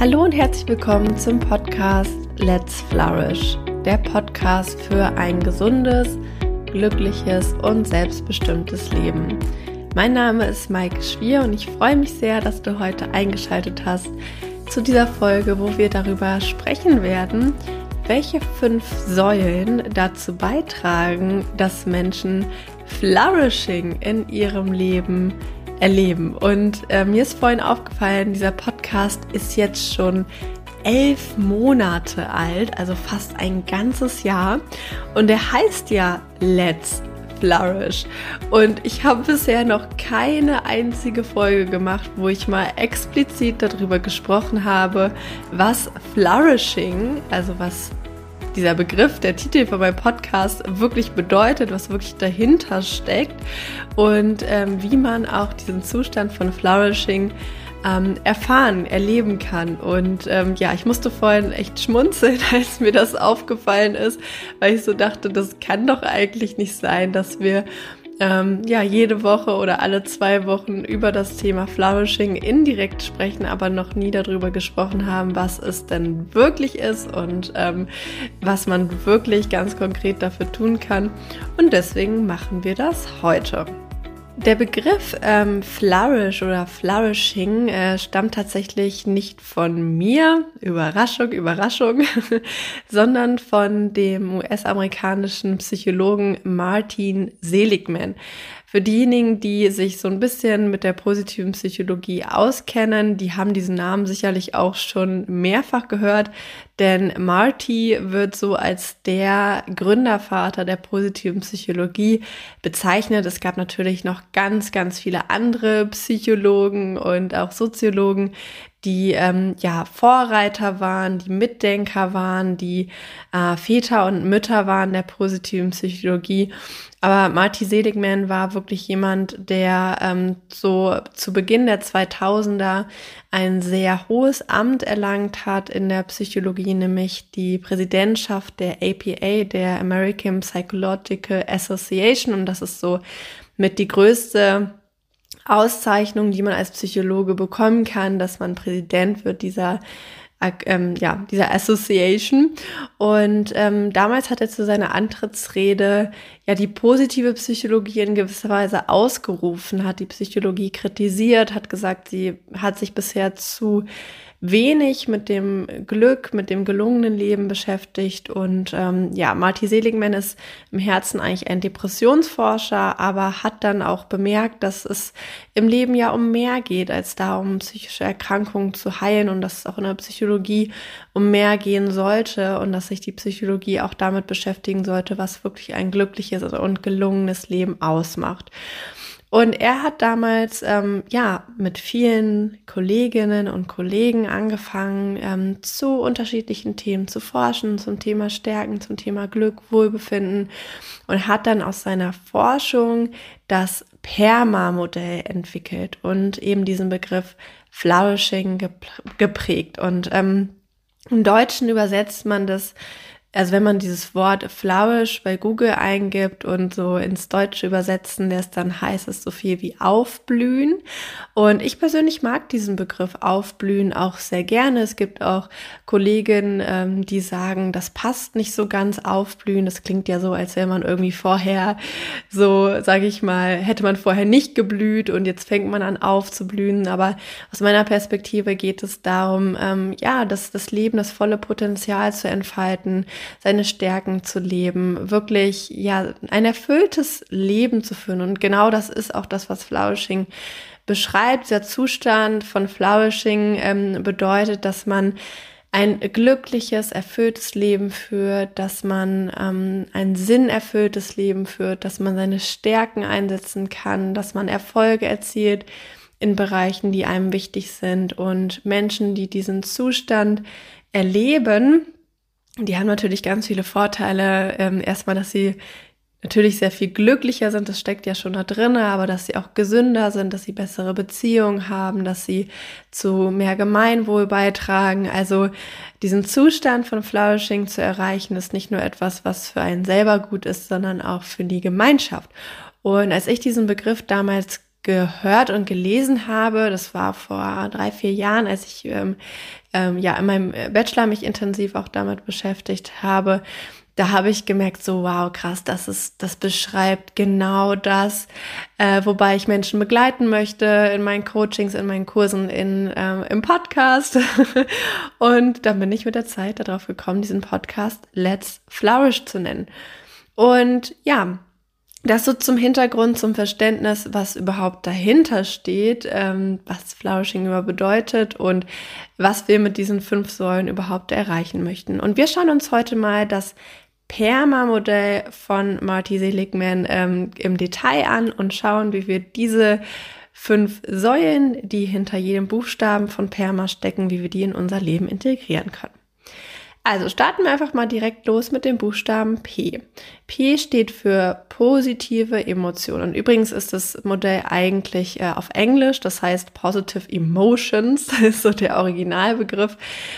Hallo und herzlich willkommen zum Podcast Let's Flourish, der Podcast für ein gesundes, glückliches und selbstbestimmtes Leben. Mein Name ist Maike Schwier und ich freue mich sehr, dass du heute eingeschaltet hast zu dieser Folge, wo wir darüber sprechen werden, welche fünf Säulen dazu beitragen, dass Menschen Flourishing in ihrem Leben erleben. Und äh, mir ist vorhin aufgefallen, dieser Podcast ist jetzt schon elf Monate alt, also fast ein ganzes Jahr. Und der heißt ja Let's Flourish. Und ich habe bisher noch keine einzige Folge gemacht, wo ich mal explizit darüber gesprochen habe, was Flourishing, also was dieser Begriff, der Titel von meinem Podcast wirklich bedeutet, was wirklich dahinter steckt und ähm, wie man auch diesen Zustand von Flourishing ähm, erfahren, erleben kann. Und ähm, ja, ich musste vorhin echt schmunzeln, als mir das aufgefallen ist, weil ich so dachte, das kann doch eigentlich nicht sein, dass wir ähm, ja jede Woche oder alle zwei Wochen über das Thema Flourishing indirekt sprechen, aber noch nie darüber gesprochen haben, was es denn wirklich ist und ähm, was man wirklich ganz konkret dafür tun kann. Und deswegen machen wir das heute. Der Begriff ähm, Flourish oder Flourishing äh, stammt tatsächlich nicht von mir, Überraschung, Überraschung, sondern von dem US-amerikanischen Psychologen Martin Seligman. Für diejenigen, die sich so ein bisschen mit der positiven Psychologie auskennen, die haben diesen Namen sicherlich auch schon mehrfach gehört, denn Marty wird so als der Gründervater der positiven Psychologie bezeichnet. Es gab natürlich noch ganz, ganz viele andere Psychologen und auch Soziologen, die ähm, ja Vorreiter waren, die Mitdenker waren, die äh, Väter und Mütter waren der positiven Psychologie. Aber Marty Seligman war wirklich jemand, der ähm, so zu Beginn der 2000er ein sehr hohes Amt erlangt hat in der Psychologie, nämlich die Präsidentschaft der APA, der American Psychological Association. Und das ist so mit die größte Auszeichnung, die man als Psychologe bekommen kann, dass man Präsident wird dieser ähm, ja, dieser Association. Und ähm, damals hat er zu seiner Antrittsrede ja die positive Psychologie in gewisser Weise ausgerufen, hat die Psychologie kritisiert, hat gesagt, sie hat sich bisher zu wenig mit dem Glück, mit dem gelungenen Leben beschäftigt. Und ähm, ja, Marty Seligman ist im Herzen eigentlich ein Depressionsforscher, aber hat dann auch bemerkt, dass es im Leben ja um mehr geht, als darum, psychische Erkrankungen zu heilen und dass es auch in der Psychologie um mehr gehen sollte und dass sich die Psychologie auch damit beschäftigen sollte, was wirklich ein glückliches und gelungenes Leben ausmacht. Und er hat damals ähm, ja mit vielen Kolleginnen und Kollegen angefangen, ähm, zu unterschiedlichen Themen zu forschen, zum Thema Stärken, zum Thema Glück, Wohlbefinden und hat dann aus seiner Forschung das PERMA-Modell entwickelt und eben diesen Begriff Flourishing geprägt. Und ähm, im Deutschen übersetzt man das also wenn man dieses Wort flourish bei Google eingibt und so ins Deutsche übersetzen lässt, dann heißt es so viel wie aufblühen. Und ich persönlich mag diesen Begriff aufblühen auch sehr gerne. Es gibt auch Kolleginnen, ähm, die sagen, das passt nicht so ganz aufblühen. Das klingt ja so, als wäre man irgendwie vorher so, sage ich mal, hätte man vorher nicht geblüht und jetzt fängt man an aufzublühen. Aber aus meiner Perspektive geht es darum, ähm, ja, das, das Leben, das volle Potenzial zu entfalten seine Stärken zu leben, wirklich ja ein erfülltes Leben zu führen. Und genau das ist auch das, was Flourishing beschreibt. Dieser Zustand von Flourishing ähm, bedeutet, dass man ein glückliches, erfülltes Leben führt, dass man ähm, ein sinnerfülltes Leben führt, dass man seine Stärken einsetzen kann, dass man Erfolge erzielt in Bereichen, die einem wichtig sind und Menschen, die diesen Zustand erleben, die haben natürlich ganz viele Vorteile. Ähm, erstmal, dass sie natürlich sehr viel glücklicher sind, das steckt ja schon da drin, aber dass sie auch gesünder sind, dass sie bessere Beziehungen haben, dass sie zu mehr Gemeinwohl beitragen. Also diesen Zustand von Flourishing zu erreichen, ist nicht nur etwas, was für einen selber gut ist, sondern auch für die Gemeinschaft. Und als ich diesen Begriff damals gehört und gelesen habe, das war vor drei, vier Jahren, als ich ähm, ähm, ja in meinem Bachelor mich intensiv auch damit beschäftigt habe, da habe ich gemerkt, so wow, krass, das ist, das beschreibt genau das, äh, wobei ich Menschen begleiten möchte in meinen Coachings, in meinen Kursen, in, ähm, im Podcast. und dann bin ich mit der Zeit darauf gekommen, diesen Podcast Let's Flourish zu nennen. Und ja, das so zum Hintergrund, zum Verständnis, was überhaupt dahinter steht, ähm, was Flourishing über bedeutet und was wir mit diesen fünf Säulen überhaupt erreichen möchten. Und wir schauen uns heute mal das Perma-Modell von Marty Seligman ähm, im Detail an und schauen, wie wir diese fünf Säulen, die hinter jedem Buchstaben von Perma stecken, wie wir die in unser Leben integrieren können. Also starten wir einfach mal direkt los mit dem Buchstaben P. P steht für positive Emotionen. Übrigens ist das Modell eigentlich äh, auf Englisch, das heißt Positive Emotions, das ist so der Originalbegriff,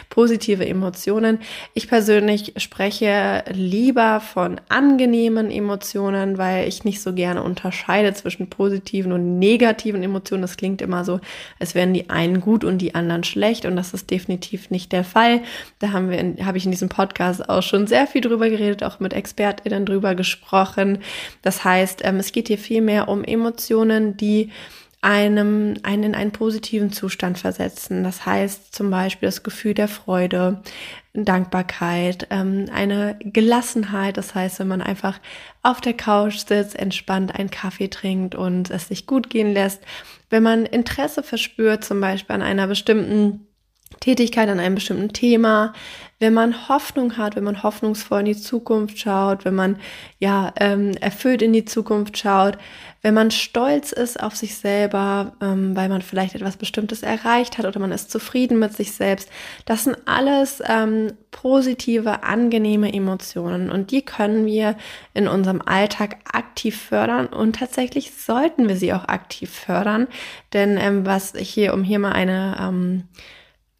positive Emotionen. Ich persönlich spreche lieber von angenehmen Emotionen, weil ich nicht so gerne unterscheide zwischen positiven und negativen Emotionen. Das klingt immer so, als wären die einen gut und die anderen schlecht und das ist definitiv nicht der Fall. Da haben wir in, habe ich in diesem Podcast auch schon sehr viel drüber geredet, auch mit ExpertInnen drüber gesprochen. Das heißt, ähm, es geht hier viel mehr um Emotionen, die einem einen in einen positiven Zustand versetzen. Das heißt zum Beispiel das Gefühl der Freude, Dankbarkeit, ähm, eine Gelassenheit. Das heißt, wenn man einfach auf der Couch sitzt, entspannt einen Kaffee trinkt und es sich gut gehen lässt. Wenn man Interesse verspürt, zum Beispiel an einer bestimmten Tätigkeit an einem bestimmten Thema, wenn man Hoffnung hat, wenn man hoffnungsvoll in die Zukunft schaut, wenn man ja ähm, erfüllt in die Zukunft schaut, wenn man stolz ist auf sich selber, ähm, weil man vielleicht etwas Bestimmtes erreicht hat oder man ist zufrieden mit sich selbst. Das sind alles ähm, positive, angenehme Emotionen und die können wir in unserem Alltag aktiv fördern und tatsächlich sollten wir sie auch aktiv fördern, denn ähm, was hier, um hier mal eine ähm,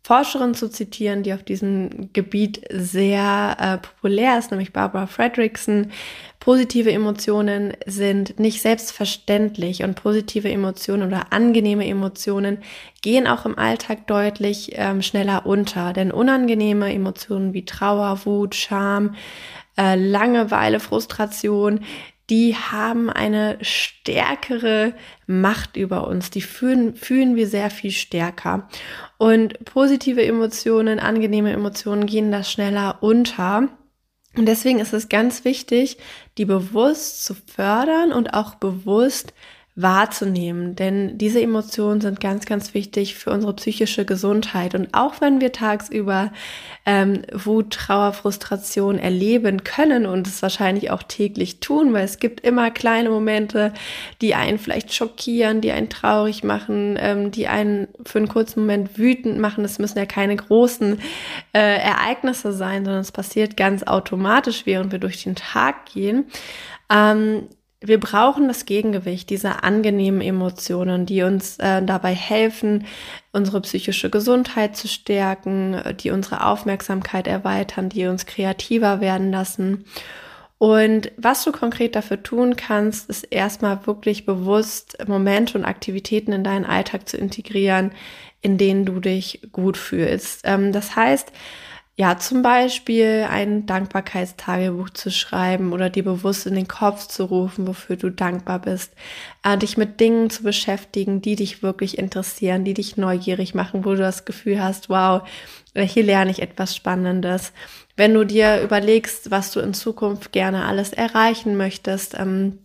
Forscherin zu zitieren, die auf diesem Gebiet sehr äh, populär ist, nämlich Barbara Fredrickson. Positive Emotionen sind nicht selbstverständlich und positive Emotionen oder angenehme Emotionen gehen auch im Alltag deutlich ähm, schneller unter, denn unangenehme Emotionen wie Trauer, Wut, Scham, äh, Langeweile, Frustration, die haben eine stärkere Macht über uns. Die fühlen, fühlen wir sehr viel stärker. Und positive Emotionen, angenehme Emotionen gehen da schneller unter. Und deswegen ist es ganz wichtig, die bewusst zu fördern und auch bewusst wahrzunehmen, denn diese Emotionen sind ganz, ganz wichtig für unsere psychische Gesundheit. Und auch wenn wir tagsüber ähm, Wut, Trauer, Frustration erleben können und es wahrscheinlich auch täglich tun, weil es gibt immer kleine Momente, die einen vielleicht schockieren, die einen traurig machen, ähm, die einen für einen kurzen Moment wütend machen. Es müssen ja keine großen äh, Ereignisse sein, sondern es passiert ganz automatisch, während wir durch den Tag gehen. Ähm, wir brauchen das Gegengewicht, diese angenehmen Emotionen, die uns äh, dabei helfen, unsere psychische Gesundheit zu stärken, die unsere Aufmerksamkeit erweitern, die uns kreativer werden lassen. Und was du konkret dafür tun kannst, ist erstmal wirklich bewusst Momente und Aktivitäten in deinen Alltag zu integrieren, in denen du dich gut fühlst. Ähm, das heißt, ja, zum Beispiel ein Dankbarkeitstagebuch zu schreiben oder dir bewusst in den Kopf zu rufen, wofür du dankbar bist, äh, dich mit Dingen zu beschäftigen, die dich wirklich interessieren, die dich neugierig machen, wo du das Gefühl hast, wow, äh, hier lerne ich etwas Spannendes. Wenn du dir überlegst, was du in Zukunft gerne alles erreichen möchtest, ähm,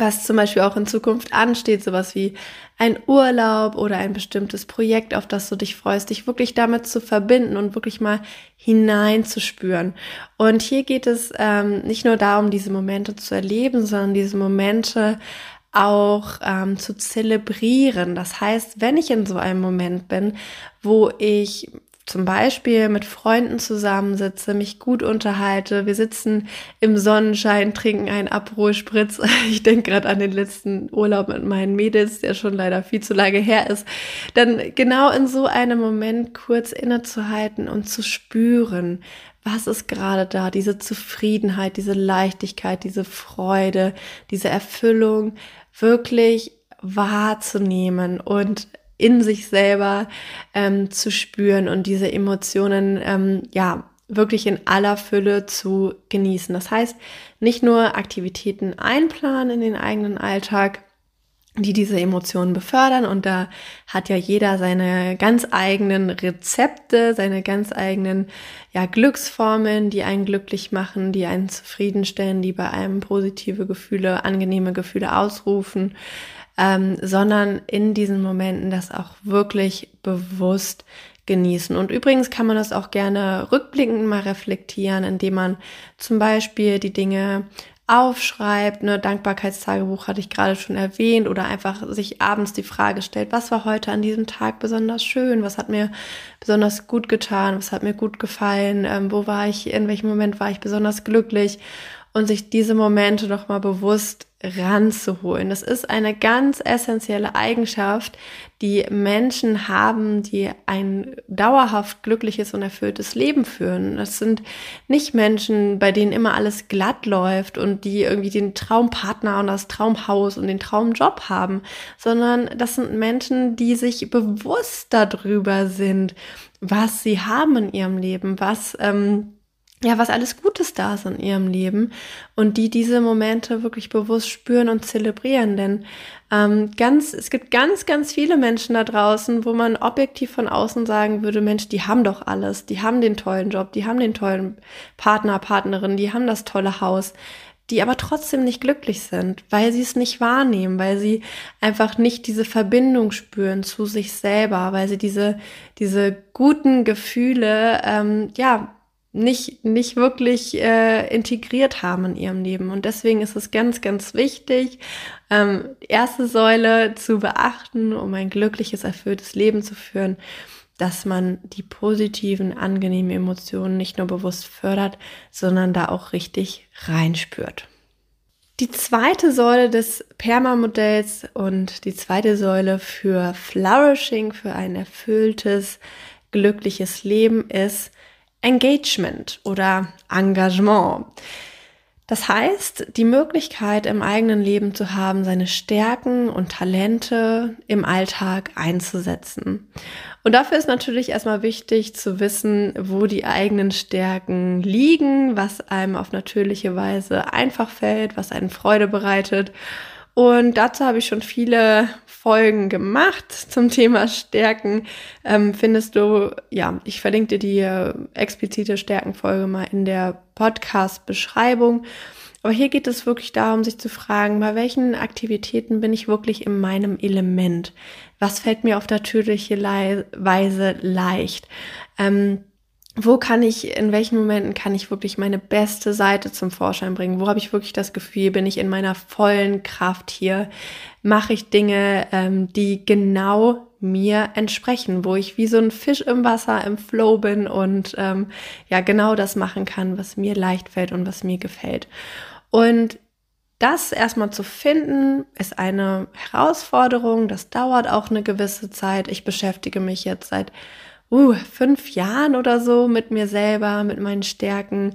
was zum Beispiel auch in Zukunft ansteht, sowas wie ein Urlaub oder ein bestimmtes Projekt, auf das du dich freust, dich wirklich damit zu verbinden und wirklich mal hineinzuspüren. Und hier geht es ähm, nicht nur darum, diese Momente zu erleben, sondern diese Momente auch ähm, zu zelebrieren. Das heißt, wenn ich in so einem Moment bin, wo ich zum Beispiel mit Freunden zusammensitze, mich gut unterhalte. Wir sitzen im Sonnenschein, trinken einen Aperol-Spritz. Ich denke gerade an den letzten Urlaub mit meinen Mädels, der schon leider viel zu lange her ist. Dann genau in so einem Moment kurz innezuhalten und zu spüren, was ist gerade da? Diese Zufriedenheit, diese Leichtigkeit, diese Freude, diese Erfüllung, wirklich wahrzunehmen und in sich selber ähm, zu spüren und diese Emotionen ähm, ja wirklich in aller Fülle zu genießen. Das heißt, nicht nur Aktivitäten einplanen in den eigenen Alltag, die diese Emotionen befördern. Und da hat ja jeder seine ganz eigenen Rezepte, seine ganz eigenen ja, Glücksformeln, die einen glücklich machen, die einen zufriedenstellen, die bei einem positive Gefühle, angenehme Gefühle ausrufen, ähm, sondern in diesen Momenten das auch wirklich bewusst genießen. Und übrigens kann man das auch gerne rückblickend mal reflektieren, indem man zum Beispiel die Dinge aufschreibt, ne, Dankbarkeitstagebuch hatte ich gerade schon erwähnt, oder einfach sich abends die Frage stellt, was war heute an diesem Tag besonders schön, was hat mir besonders gut getan, was hat mir gut gefallen, ähm, wo war ich, in welchem Moment war ich besonders glücklich und sich diese Momente doch mal bewusst ranzuholen. Das ist eine ganz essentielle Eigenschaft, die Menschen haben, die ein dauerhaft glückliches und erfülltes Leben führen. Das sind nicht Menschen, bei denen immer alles glatt läuft und die irgendwie den Traumpartner und das Traumhaus und den Traumjob haben, sondern das sind Menschen, die sich bewusst darüber sind, was sie haben in ihrem Leben, was ähm, ja, was alles Gutes da ist in ihrem Leben und die diese Momente wirklich bewusst spüren und zelebrieren. Denn ähm, ganz, es gibt ganz, ganz viele Menschen da draußen, wo man objektiv von außen sagen würde, Mensch, die haben doch alles, die haben den tollen Job, die haben den tollen Partner, Partnerin, die haben das tolle Haus, die aber trotzdem nicht glücklich sind, weil sie es nicht wahrnehmen, weil sie einfach nicht diese Verbindung spüren zu sich selber, weil sie diese, diese guten Gefühle, ähm, ja, nicht, nicht wirklich äh, integriert haben in ihrem Leben. Und deswegen ist es ganz, ganz wichtig, ähm, erste Säule zu beachten, um ein glückliches, erfülltes Leben zu führen, dass man die positiven, angenehmen Emotionen nicht nur bewusst fördert, sondern da auch richtig reinspürt. Die zweite Säule des Perma-Modells und die zweite Säule für Flourishing, für ein erfülltes, glückliches Leben ist, Engagement oder Engagement. Das heißt, die Möglichkeit im eigenen Leben zu haben, seine Stärken und Talente im Alltag einzusetzen. Und dafür ist natürlich erstmal wichtig zu wissen, wo die eigenen Stärken liegen, was einem auf natürliche Weise einfach fällt, was einen Freude bereitet und dazu habe ich schon viele Folgen gemacht zum Thema Stärken. Ähm, findest du, ja, ich verlinke dir die äh, explizite Stärkenfolge mal in der Podcast-Beschreibung. Aber hier geht es wirklich darum, sich zu fragen, bei welchen Aktivitäten bin ich wirklich in meinem Element? Was fällt mir auf natürliche Weise leicht? Ähm, wo kann ich, in welchen Momenten kann ich wirklich meine beste Seite zum Vorschein bringen? Wo habe ich wirklich das Gefühl, bin ich in meiner vollen Kraft hier? Mache ich Dinge, ähm, die genau mir entsprechen, wo ich wie so ein Fisch im Wasser im Flow bin und ähm, ja genau das machen kann, was mir leicht fällt und was mir gefällt. Und das erstmal zu finden, ist eine Herausforderung. Das dauert auch eine gewisse Zeit. Ich beschäftige mich jetzt seit uh, fünf Jahren oder so mit mir selber, mit meinen Stärken.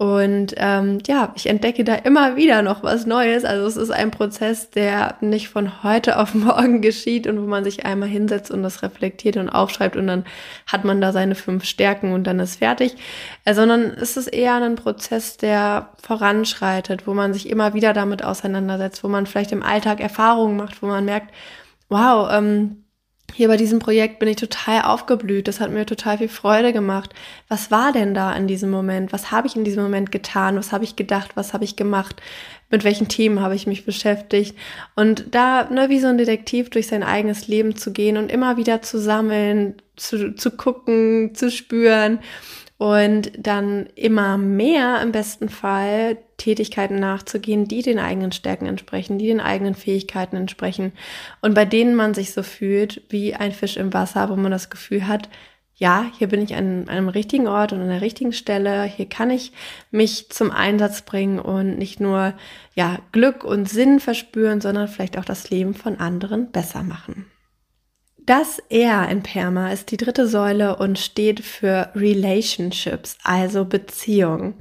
Und ähm, ja, ich entdecke da immer wieder noch was Neues. Also es ist ein Prozess, der nicht von heute auf morgen geschieht und wo man sich einmal hinsetzt und das reflektiert und aufschreibt und dann hat man da seine fünf Stärken und dann ist fertig. Äh, sondern es ist eher ein Prozess, der voranschreitet, wo man sich immer wieder damit auseinandersetzt, wo man vielleicht im Alltag Erfahrungen macht, wo man merkt, wow, ähm, hier bei diesem Projekt bin ich total aufgeblüht. Das hat mir total viel Freude gemacht. Was war denn da in diesem Moment? Was habe ich in diesem Moment getan? Was habe ich gedacht? Was habe ich gemacht? Mit welchen Themen habe ich mich beschäftigt? Und da, ne, wie so ein Detektiv durch sein eigenes Leben zu gehen und immer wieder zu sammeln, zu, zu gucken, zu spüren und dann immer mehr im besten Fall Tätigkeiten nachzugehen, die den eigenen Stärken entsprechen, die den eigenen Fähigkeiten entsprechen und bei denen man sich so fühlt wie ein Fisch im Wasser, wo man das Gefühl hat, ja, hier bin ich an einem richtigen Ort und an der richtigen Stelle. Hier kann ich mich zum Einsatz bringen und nicht nur ja Glück und Sinn verspüren, sondern vielleicht auch das Leben von anderen besser machen. Das R in Perma ist die dritte Säule und steht für Relationships, also Beziehung.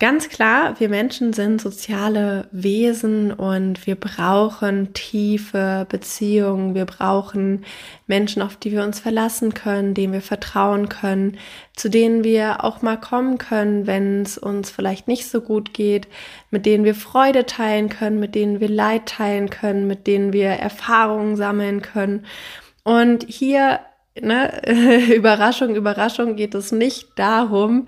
Ganz klar, wir Menschen sind soziale Wesen und wir brauchen tiefe Beziehungen. Wir brauchen Menschen, auf die wir uns verlassen können, denen wir vertrauen können, zu denen wir auch mal kommen können, wenn es uns vielleicht nicht so gut geht, mit denen wir Freude teilen können, mit denen wir Leid teilen können, mit denen wir Erfahrungen sammeln können. Und hier ne, Überraschung, Überraschung geht es nicht darum,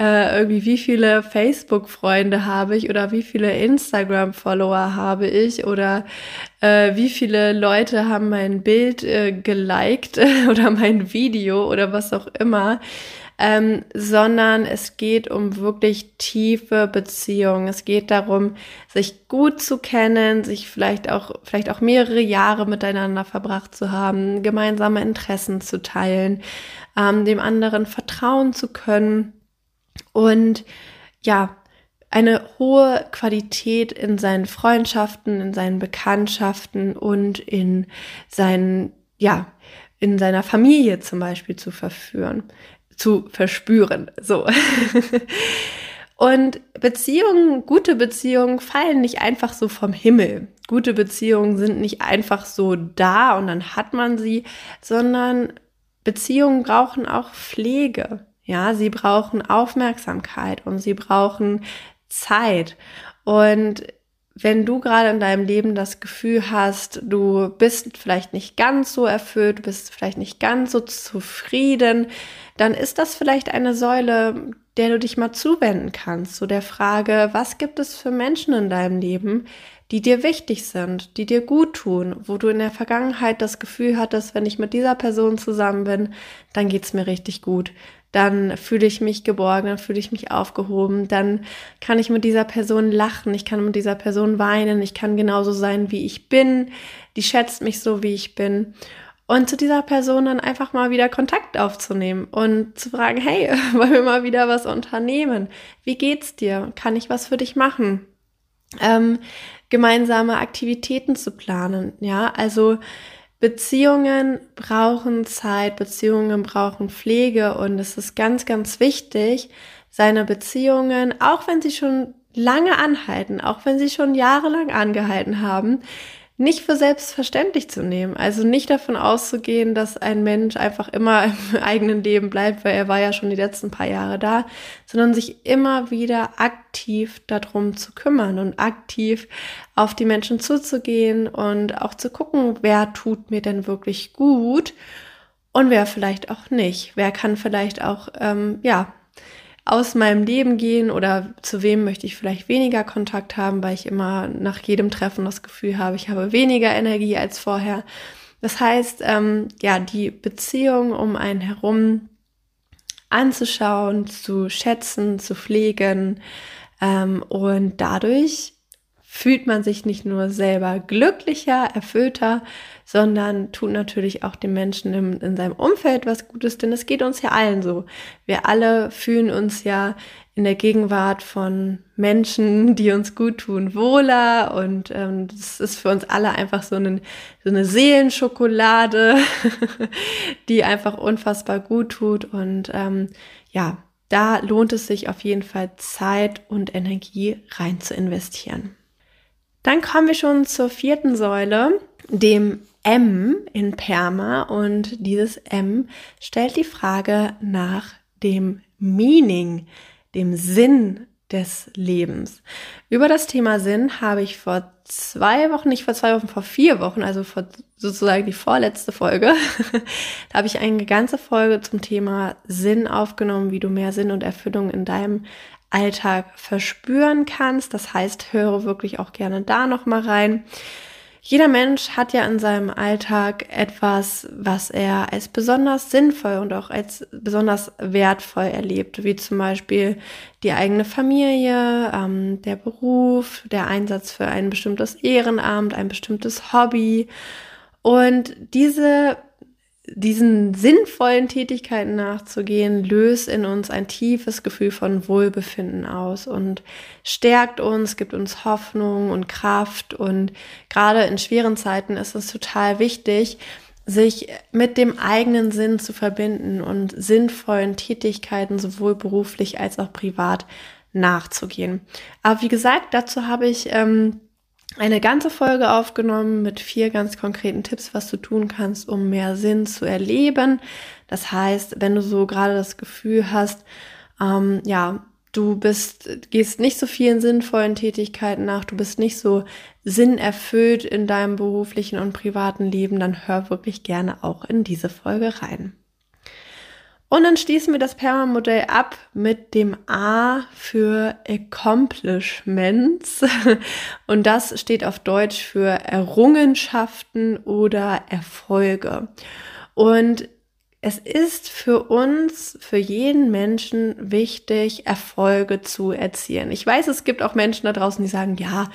äh, irgendwie wie viele Facebook-Freunde habe ich oder wie viele Instagram-Follower habe ich oder äh, wie viele Leute haben mein Bild äh, geliked oder mein Video oder was auch immer ähm, sondern es geht um wirklich tiefe Beziehungen. Es geht darum, sich gut zu kennen, sich vielleicht auch, vielleicht auch mehrere Jahre miteinander verbracht zu haben, gemeinsame Interessen zu teilen, ähm, dem anderen vertrauen zu können und ja, eine hohe Qualität in seinen Freundschaften, in seinen Bekanntschaften und in seinen, ja, in seiner Familie zum Beispiel zu verführen zu verspüren. So. Und Beziehungen, gute Beziehungen fallen nicht einfach so vom Himmel. Gute Beziehungen sind nicht einfach so da und dann hat man sie, sondern Beziehungen brauchen auch Pflege. Ja, sie brauchen Aufmerksamkeit und sie brauchen Zeit. Und wenn du gerade in deinem Leben das Gefühl hast, du bist vielleicht nicht ganz so erfüllt, du bist vielleicht nicht ganz so zufrieden, dann ist das vielleicht eine Säule, der du dich mal zuwenden kannst, zu der Frage, was gibt es für Menschen in deinem Leben, die dir wichtig sind, die dir gut tun, wo du in der Vergangenheit das Gefühl hattest, wenn ich mit dieser Person zusammen bin, dann geht's mir richtig gut dann fühle ich mich geborgen, dann fühle ich mich aufgehoben, dann kann ich mit dieser Person lachen, ich kann mit dieser Person weinen, ich kann genauso sein, wie ich bin, die schätzt mich so, wie ich bin. Und zu dieser Person dann einfach mal wieder Kontakt aufzunehmen und zu fragen, hey, wollen wir mal wieder was unternehmen? Wie geht's dir? Kann ich was für dich machen? Ähm, gemeinsame Aktivitäten zu planen, ja, also Beziehungen brauchen Zeit, Beziehungen brauchen Pflege und es ist ganz, ganz wichtig, seine Beziehungen, auch wenn sie schon lange anhalten, auch wenn sie schon jahrelang angehalten haben, nicht für selbstverständlich zu nehmen. Also nicht davon auszugehen, dass ein Mensch einfach immer im eigenen Leben bleibt, weil er war ja schon die letzten paar Jahre da, sondern sich immer wieder aktiv darum zu kümmern und aktiv auf die Menschen zuzugehen und auch zu gucken, wer tut mir denn wirklich gut und wer vielleicht auch nicht. Wer kann vielleicht auch, ähm, ja, aus meinem Leben gehen oder zu wem möchte ich vielleicht weniger Kontakt haben, weil ich immer nach jedem Treffen das Gefühl habe, ich habe weniger Energie als vorher. Das heißt, ähm, ja, die Beziehung um einen herum anzuschauen, zu schätzen, zu pflegen ähm, und dadurch fühlt man sich nicht nur selber glücklicher, erfüllter, sondern tut natürlich auch dem Menschen im, in seinem Umfeld was Gutes, denn es geht uns ja allen so. Wir alle fühlen uns ja in der Gegenwart von Menschen, die uns gut tun, wohler und ähm, das ist für uns alle einfach so eine, so eine Seelenschokolade, die einfach unfassbar gut tut und ähm, ja, da lohnt es sich auf jeden Fall Zeit und Energie rein zu investieren. Dann kommen wir schon zur vierten Säule, dem M in Perma. Und dieses M stellt die Frage nach dem Meaning, dem Sinn des Lebens. Über das Thema Sinn habe ich vor zwei Wochen, nicht vor zwei Wochen, vor vier Wochen, also vor sozusagen die vorletzte Folge, da habe ich eine ganze Folge zum Thema Sinn aufgenommen, wie du mehr Sinn und Erfüllung in deinem Alltag verspüren kannst. Das heißt, höre wirklich auch gerne da noch mal rein. Jeder Mensch hat ja in seinem Alltag etwas, was er als besonders sinnvoll und auch als besonders wertvoll erlebt, wie zum Beispiel die eigene Familie, ähm, der Beruf, der Einsatz für ein bestimmtes Ehrenamt, ein bestimmtes Hobby. Und diese diesen sinnvollen Tätigkeiten nachzugehen, löst in uns ein tiefes Gefühl von Wohlbefinden aus und stärkt uns, gibt uns Hoffnung und Kraft. Und gerade in schweren Zeiten ist es total wichtig, sich mit dem eigenen Sinn zu verbinden und sinnvollen Tätigkeiten sowohl beruflich als auch privat nachzugehen. Aber wie gesagt, dazu habe ich ähm, eine ganze Folge aufgenommen mit vier ganz konkreten Tipps, was du tun kannst, um mehr Sinn zu erleben. Das heißt, wenn du so gerade das Gefühl hast, ähm, ja, du bist, gehst nicht so vielen sinnvollen Tätigkeiten nach, du bist nicht so sinnerfüllt in deinem beruflichen und privaten Leben, dann hör wirklich gerne auch in diese Folge rein. Und dann schließen wir das Perma-Modell ab mit dem A für Accomplishments. Und das steht auf Deutsch für Errungenschaften oder Erfolge. Und es ist für uns, für jeden Menschen wichtig, Erfolge zu erzielen. Ich weiß, es gibt auch Menschen da draußen, die sagen, ja,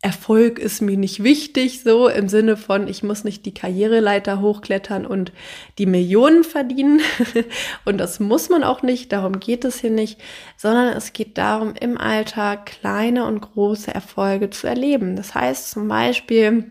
Erfolg ist mir nicht wichtig, so im Sinne von, ich muss nicht die Karriereleiter hochklettern und die Millionen verdienen. und das muss man auch nicht, darum geht es hier nicht, sondern es geht darum, im Alltag kleine und große Erfolge zu erleben. Das heißt zum Beispiel,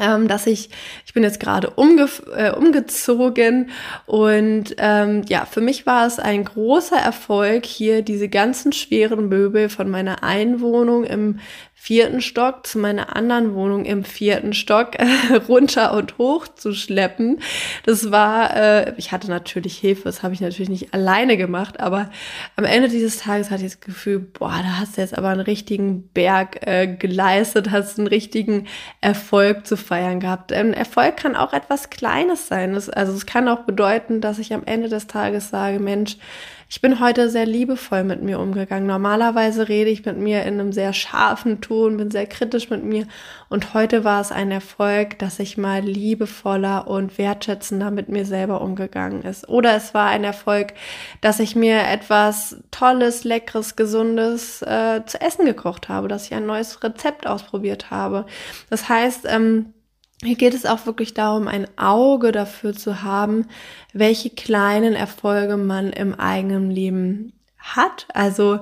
ähm, dass ich, ich bin jetzt gerade umge äh, umgezogen und ähm, ja, für mich war es ein großer Erfolg, hier diese ganzen schweren Möbel von meiner Einwohnung im vierten Stock zu meiner anderen Wohnung im vierten Stock äh, runter und hoch zu schleppen. Das war, äh, ich hatte natürlich Hilfe, das habe ich natürlich nicht alleine gemacht, aber am Ende dieses Tages hatte ich das Gefühl, boah, da hast du jetzt aber einen richtigen Berg äh, geleistet, hast einen richtigen Erfolg zu feiern gehabt. Ein Erfolg kann auch etwas Kleines sein. Das, also es kann auch bedeuten, dass ich am Ende des Tages sage, Mensch, ich bin heute sehr liebevoll mit mir umgegangen. Normalerweise rede ich mit mir in einem sehr scharfen Ton, bin sehr kritisch mit mir. Und heute war es ein Erfolg, dass ich mal liebevoller und wertschätzender mit mir selber umgegangen ist. Oder es war ein Erfolg, dass ich mir etwas Tolles, Leckeres, Gesundes äh, zu essen gekocht habe, dass ich ein neues Rezept ausprobiert habe. Das heißt, ähm, hier geht es auch wirklich darum, ein Auge dafür zu haben, welche kleinen Erfolge man im eigenen Leben hat. Also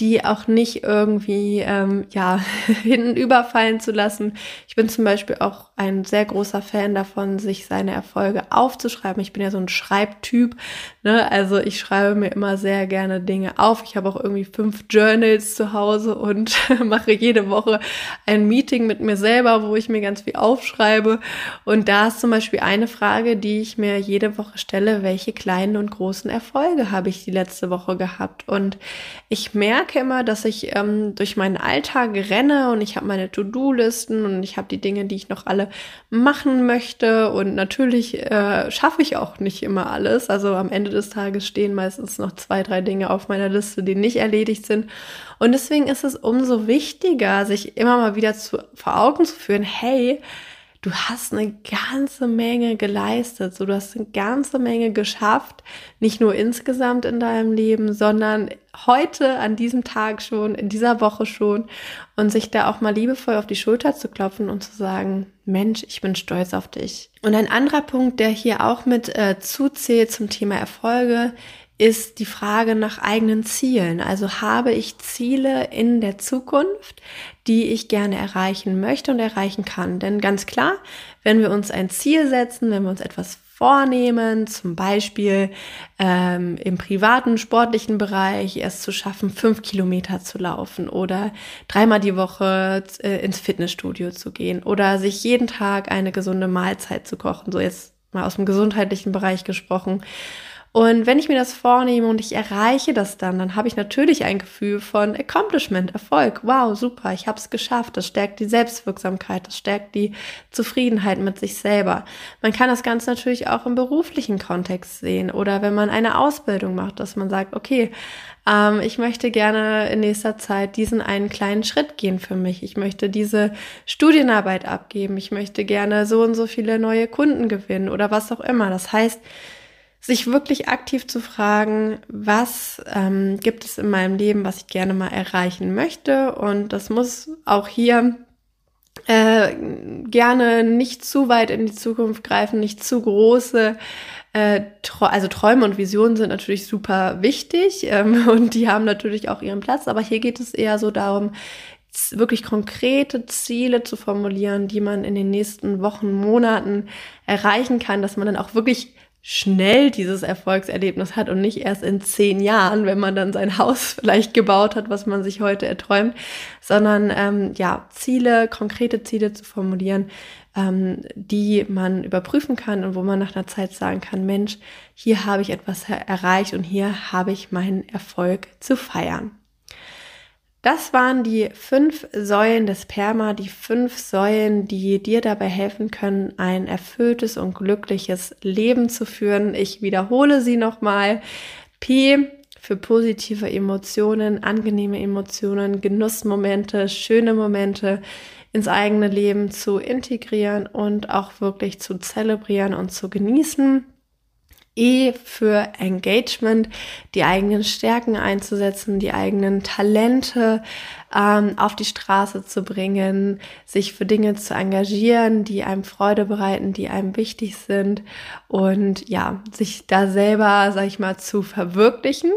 die auch nicht irgendwie ähm, ja hinten überfallen zu lassen. Ich bin zum Beispiel auch ein sehr großer Fan davon, sich seine Erfolge aufzuschreiben. Ich bin ja so ein Schreibtyp, ne? Also ich schreibe mir immer sehr gerne Dinge auf. Ich habe auch irgendwie fünf Journals zu Hause und mache jede Woche ein Meeting mit mir selber, wo ich mir ganz viel aufschreibe. Und da ist zum Beispiel eine Frage, die ich mir jede Woche stelle: Welche kleinen und großen Erfolge habe ich die letzte Woche gehabt? Und ich merke immer, dass ich ähm, durch meinen Alltag renne und ich habe meine To-Do-Listen und ich habe die Dinge, die ich noch alle machen möchte. Und natürlich äh, schaffe ich auch nicht immer alles. Also am Ende des Tages stehen meistens noch zwei, drei Dinge auf meiner Liste, die nicht erledigt sind. Und deswegen ist es umso wichtiger, sich immer mal wieder zu, vor Augen zu führen, hey, du hast eine ganze Menge geleistet, so du hast eine ganze Menge geschafft, nicht nur insgesamt in deinem Leben, sondern heute an diesem Tag schon, in dieser Woche schon. Und sich da auch mal liebevoll auf die Schulter zu klopfen und zu sagen, Mensch, ich bin stolz auf dich. Und ein anderer Punkt, der hier auch mit äh, zuzählt zum Thema Erfolge, ist die Frage nach eigenen Zielen. Also habe ich Ziele in der Zukunft, die ich gerne erreichen möchte und erreichen kann. Denn ganz klar, wenn wir uns ein Ziel setzen, wenn wir uns etwas vornehmen, zum Beispiel ähm, im privaten, sportlichen Bereich es zu schaffen, fünf Kilometer zu laufen oder dreimal die Woche äh, ins Fitnessstudio zu gehen oder sich jeden Tag eine gesunde Mahlzeit zu kochen, so jetzt mal aus dem gesundheitlichen Bereich gesprochen und wenn ich mir das vornehme und ich erreiche das dann, dann habe ich natürlich ein Gefühl von Accomplishment, Erfolg. Wow, super, ich habe es geschafft. Das stärkt die Selbstwirksamkeit, das stärkt die Zufriedenheit mit sich selber. Man kann das Ganze natürlich auch im beruflichen Kontext sehen oder wenn man eine Ausbildung macht, dass man sagt, okay, ähm, ich möchte gerne in nächster Zeit diesen einen kleinen Schritt gehen für mich. Ich möchte diese Studienarbeit abgeben. Ich möchte gerne so und so viele neue Kunden gewinnen oder was auch immer. Das heißt, sich wirklich aktiv zu fragen, was ähm, gibt es in meinem Leben, was ich gerne mal erreichen möchte. Und das muss auch hier äh, gerne nicht zu weit in die Zukunft greifen, nicht zu große. Äh, also Träume und Visionen sind natürlich super wichtig ähm, und die haben natürlich auch ihren Platz, aber hier geht es eher so darum, wirklich konkrete Ziele zu formulieren, die man in den nächsten Wochen, Monaten erreichen kann, dass man dann auch wirklich schnell dieses Erfolgserlebnis hat und nicht erst in zehn Jahren, wenn man dann sein Haus vielleicht gebaut hat, was man sich heute erträumt, sondern ähm, ja, Ziele, konkrete Ziele zu formulieren, ähm, die man überprüfen kann und wo man nach einer Zeit sagen kann, Mensch, hier habe ich etwas erreicht und hier habe ich meinen Erfolg zu feiern. Das waren die fünf Säulen des Perma, die fünf Säulen, die dir dabei helfen können, ein erfülltes und glückliches Leben zu führen. Ich wiederhole sie nochmal. P für positive Emotionen, angenehme Emotionen, Genussmomente, schöne Momente ins eigene Leben zu integrieren und auch wirklich zu zelebrieren und zu genießen. E für Engagement, die eigenen Stärken einzusetzen, die eigenen Talente ähm, auf die Straße zu bringen, sich für Dinge zu engagieren, die einem Freude bereiten, die einem wichtig sind und ja, sich da selber, sag ich mal, zu verwirklichen.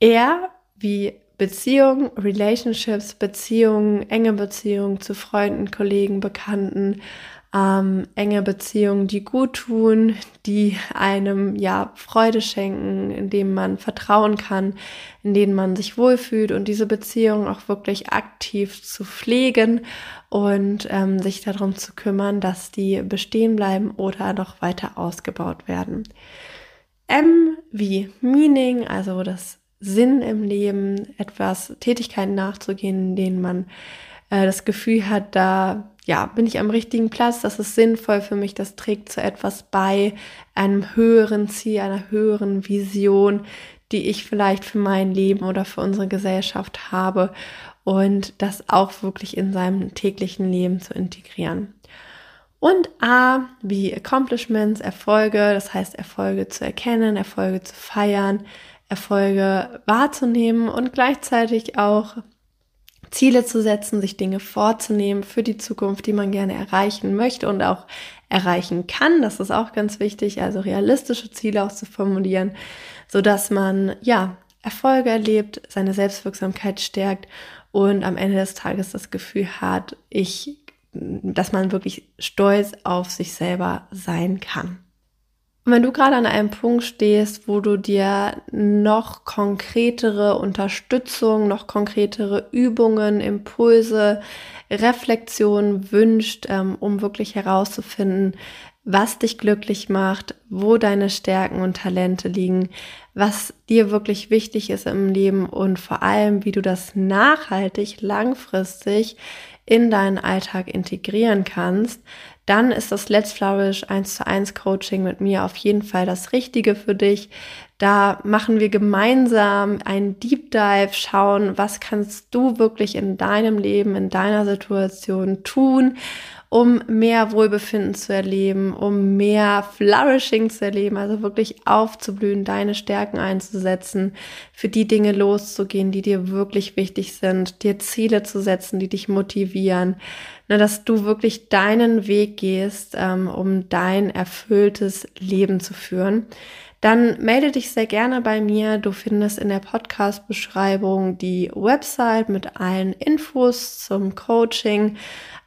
Er wie Beziehungen, Relationships, Beziehungen, enge Beziehungen zu Freunden, Kollegen, Bekannten, ähm, enge Beziehungen, die gut tun, die einem ja Freude schenken, in denen man vertrauen kann, in denen man sich wohlfühlt und diese Beziehungen auch wirklich aktiv zu pflegen und ähm, sich darum zu kümmern, dass die bestehen bleiben oder noch weiter ausgebaut werden. M wie Meaning, also das Sinn im Leben, etwas Tätigkeiten nachzugehen, in denen man äh, das Gefühl hat, da ja, bin ich am richtigen Platz, das ist sinnvoll für mich, das trägt zu etwas bei, einem höheren Ziel, einer höheren Vision, die ich vielleicht für mein Leben oder für unsere Gesellschaft habe und das auch wirklich in seinem täglichen Leben zu integrieren. Und A wie Accomplishments, Erfolge, das heißt Erfolge zu erkennen, Erfolge zu feiern, Erfolge wahrzunehmen und gleichzeitig auch Ziele zu setzen, sich Dinge vorzunehmen für die Zukunft, die man gerne erreichen möchte und auch erreichen kann. Das ist auch ganz wichtig, also realistische Ziele auch zu formulieren, so dass man ja Erfolge erlebt, seine Selbstwirksamkeit stärkt und am Ende des Tages das Gefühl hat, ich, dass man wirklich stolz auf sich selber sein kann. Und wenn du gerade an einem Punkt stehst, wo du dir noch konkretere Unterstützung, noch konkretere Übungen, Impulse, Reflexionen wünscht, ähm, um wirklich herauszufinden, was dich glücklich macht, wo deine Stärken und Talente liegen, was dir wirklich wichtig ist im Leben und vor allem, wie du das nachhaltig, langfristig in deinen Alltag integrieren kannst, dann ist das Let's Flourish 1 zu 1 Coaching mit mir auf jeden Fall das Richtige für dich. Da machen wir gemeinsam einen Deep Dive, schauen, was kannst du wirklich in deinem Leben, in deiner Situation tun um mehr Wohlbefinden zu erleben, um mehr Flourishing zu erleben, also wirklich aufzublühen, deine Stärken einzusetzen, für die Dinge loszugehen, die dir wirklich wichtig sind, dir Ziele zu setzen, die dich motivieren, ne, dass du wirklich deinen Weg gehst, ähm, um dein erfülltes Leben zu führen dann melde dich sehr gerne bei mir. Du findest in der Podcast-Beschreibung die Website mit allen Infos zum Coaching.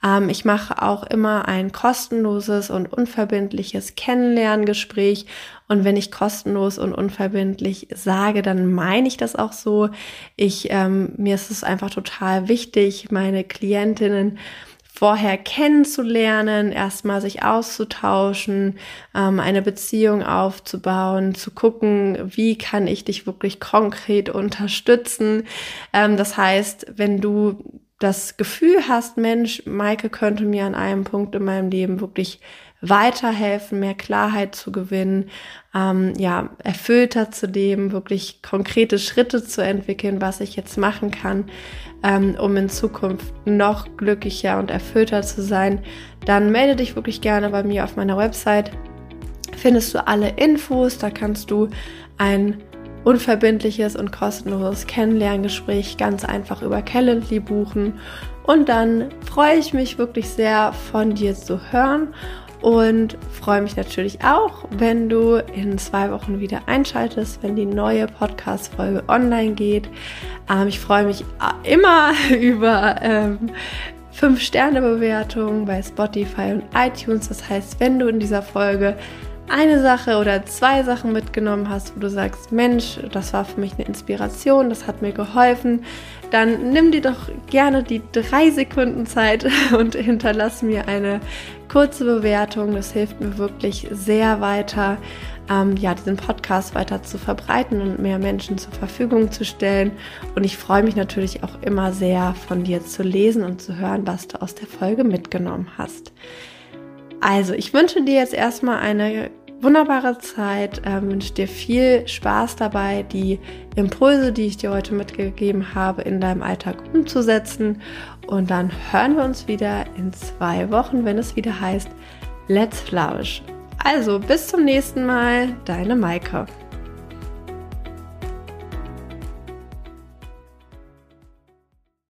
Ähm, ich mache auch immer ein kostenloses und unverbindliches Kennenlerngespräch. Und wenn ich kostenlos und unverbindlich sage, dann meine ich das auch so. Ich, ähm, mir ist es einfach total wichtig, meine Klientinnen vorher kennenzulernen, erstmal sich auszutauschen, ähm, eine Beziehung aufzubauen, zu gucken, wie kann ich dich wirklich konkret unterstützen. Ähm, das heißt, wenn du das Gefühl hast, Mensch, Maike könnte mir an einem Punkt in meinem Leben wirklich weiterhelfen, mehr Klarheit zu gewinnen, ähm, ja, erfüllter zu leben, wirklich konkrete Schritte zu entwickeln, was ich jetzt machen kann, ähm, um in Zukunft noch glücklicher und erfüllter zu sein, dann melde dich wirklich gerne bei mir auf meiner Website. Findest du alle Infos, da kannst du ein unverbindliches und kostenloses Kennenlerngespräch ganz einfach über Calendly buchen. Und dann freue ich mich wirklich sehr von dir zu hören und freue mich natürlich auch, wenn du in zwei Wochen wieder einschaltest, wenn die neue Podcast-Folge online geht. Ähm, ich freue mich immer über ähm, 5-Sterne-Bewertungen bei Spotify und iTunes. Das heißt, wenn du in dieser Folge eine Sache oder zwei Sachen mitgenommen hast, wo du sagst, Mensch, das war für mich eine Inspiration, das hat mir geholfen, dann nimm dir doch gerne die drei Sekunden Zeit und hinterlass mir eine kurze Bewertung. Das hilft mir wirklich sehr weiter, ähm, ja, diesen Podcast weiter zu verbreiten und mehr Menschen zur Verfügung zu stellen. Und ich freue mich natürlich auch immer sehr, von dir zu lesen und zu hören, was du aus der Folge mitgenommen hast. Also, ich wünsche dir jetzt erstmal eine wunderbare Zeit, äh, wünsche dir viel Spaß dabei, die Impulse, die ich dir heute mitgegeben habe, in deinem Alltag umzusetzen. Und dann hören wir uns wieder in zwei Wochen, wenn es wieder heißt Let's Flourish. Also bis zum nächsten Mal, deine Maike.